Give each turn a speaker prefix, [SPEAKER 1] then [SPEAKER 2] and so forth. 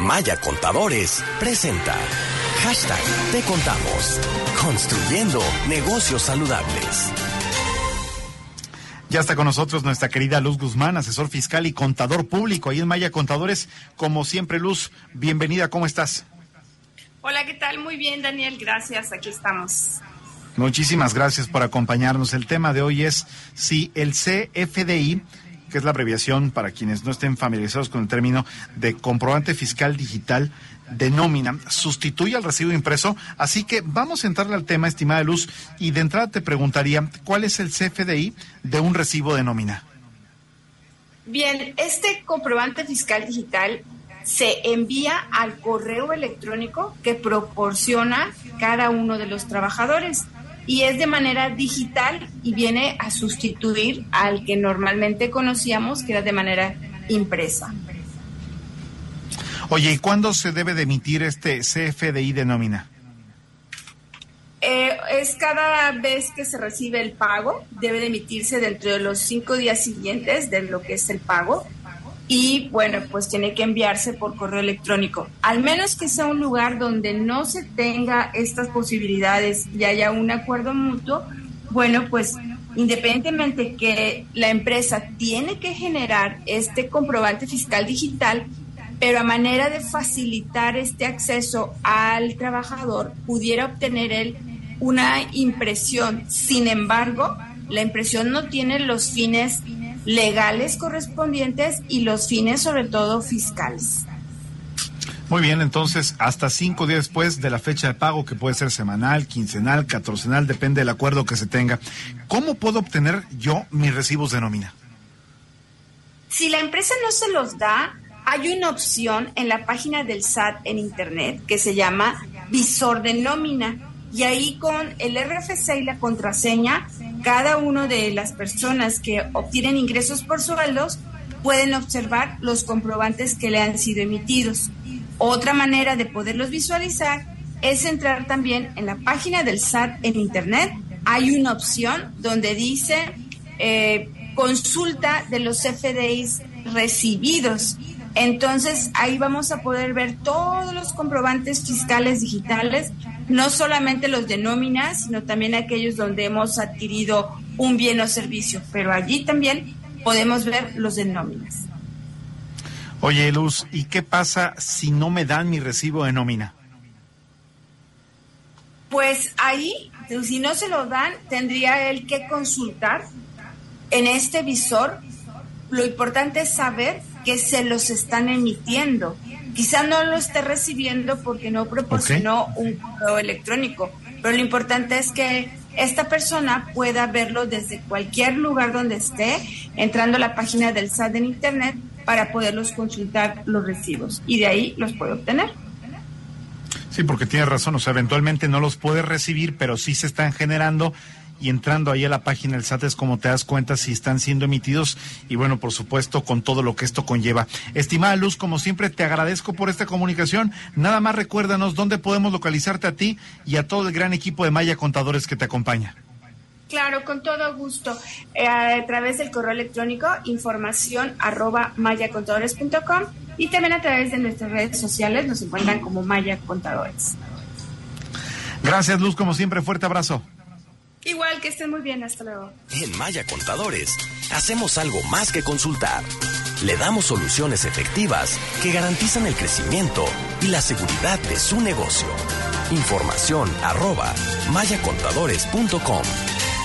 [SPEAKER 1] Maya Contadores presenta Hashtag Te Contamos. Construyendo negocios saludables.
[SPEAKER 2] Ya está con nosotros nuestra querida Luz Guzmán, asesor fiscal y contador público ahí en Maya Contadores. Como siempre, Luz, bienvenida, ¿cómo estás?
[SPEAKER 3] Hola, ¿qué tal? Muy bien, Daniel, gracias, aquí estamos.
[SPEAKER 2] Muchísimas gracias por acompañarnos. El tema de hoy es si el CFDI, que es la abreviación para quienes no estén familiarizados con el término de comprobante fiscal digital de nómina, sustituye al recibo impreso. Así que vamos a entrarle al tema, estimada Luz, y de entrada te preguntaría, ¿cuál es el CFDI de un recibo de nómina?
[SPEAKER 3] Bien, este comprobante fiscal digital se envía al correo electrónico que proporciona cada uno de los trabajadores y es de manera digital y viene a sustituir al que normalmente conocíamos que era de manera impresa.
[SPEAKER 2] Oye, ¿y cuándo se debe de emitir este CFDI de nómina?
[SPEAKER 3] Eh, es cada vez que se recibe el pago, debe de emitirse dentro de los cinco días siguientes de lo que es el pago. Y bueno, pues tiene que enviarse por correo electrónico. Al menos que sea un lugar donde no se tenga estas posibilidades y haya un acuerdo mutuo, bueno, pues independientemente que la empresa tiene que generar este comprobante fiscal digital, pero a manera de facilitar este acceso al trabajador, pudiera obtener él una impresión. Sin embargo, la impresión no tiene los fines legales correspondientes y los fines sobre todo fiscales.
[SPEAKER 2] Muy bien, entonces hasta cinco días después de la fecha de pago, que puede ser semanal, quincenal, catorcenal, depende del acuerdo que se tenga. ¿Cómo puedo obtener yo mis recibos de nómina?
[SPEAKER 3] Si la empresa no se los da, hay una opción en la página del SAT en Internet que se llama visor de nómina. Y ahí con el RFC y la contraseña, cada una de las personas que obtienen ingresos por sueldos pueden observar los comprobantes que le han sido emitidos. Otra manera de poderlos visualizar es entrar también en la página del SAT en Internet. Hay una opción donde dice eh, consulta de los FDIs recibidos entonces ahí vamos a poder ver todos los comprobantes fiscales digitales, no solamente los de nómina, sino también aquellos donde hemos adquirido un bien o servicio, pero allí también podemos ver los de nóminas.
[SPEAKER 2] Oye, Luz, ¿y qué pasa si no me dan mi recibo de nómina?
[SPEAKER 3] Pues ahí, si no se lo dan, tendría él que consultar en este visor. Lo importante es saber que se los están emitiendo. Quizá no lo esté recibiendo porque no proporcionó un correo electrónico, pero lo importante es que esta persona pueda verlo desde cualquier lugar donde esté, entrando a la página del SAT en Internet para poderlos consultar los recibos y de ahí los puede obtener.
[SPEAKER 2] Sí, porque tiene razón, o sea, eventualmente no los puede recibir, pero sí se están generando y entrando ahí a la página del SAT es como te das cuenta si están siendo emitidos y bueno, por supuesto, con todo lo que esto conlleva. Estimada Luz, como siempre, te agradezco por esta comunicación. Nada más recuérdanos dónde podemos localizarte a ti y a todo el gran equipo de Maya Contadores que te acompaña.
[SPEAKER 3] Claro, con todo gusto. Eh, a través del correo electrónico información arroba mayacontadores.com y también a través de nuestras redes sociales nos encuentran como Maya Contadores.
[SPEAKER 2] Gracias Luz, como siempre, fuerte abrazo.
[SPEAKER 3] Igual que estén muy bien, hasta luego.
[SPEAKER 1] En Maya Contadores hacemos algo más que consultar. Le damos soluciones efectivas que garantizan el crecimiento y la seguridad de su negocio. Información arroba mayacontadores.com